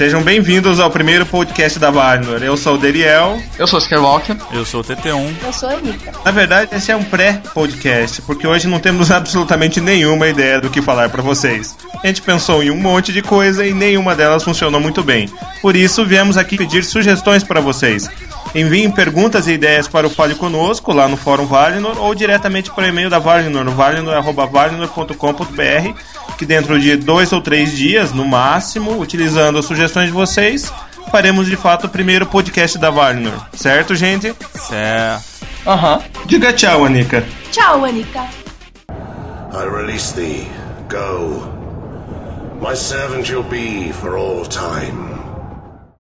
Sejam bem-vindos ao primeiro podcast da Valinor. Eu sou o Deriel. Eu sou o Skywalker. Eu sou o TT1. Eu sou a Anitta. Na verdade, esse é um pré-podcast, porque hoje não temos absolutamente nenhuma ideia do que falar para vocês. A gente pensou em um monte de coisa e nenhuma delas funcionou muito bem. Por isso, viemos aqui pedir sugestões para vocês. Enviem perguntas e ideias para o Fale Conosco, lá no Fórum Valinor, ou diretamente para o e-mail da Valinor, no valinor.valinor.com.br, que dentro de dois ou três dias, no máximo, utilizando as sugestões de vocês, faremos de fato o primeiro podcast da Valinor. Certo, gente? Certo. Aham. Uhum. Diga tchau, Anika. Tchau, Anika. I release thee. Go. My servant you'll be for all time.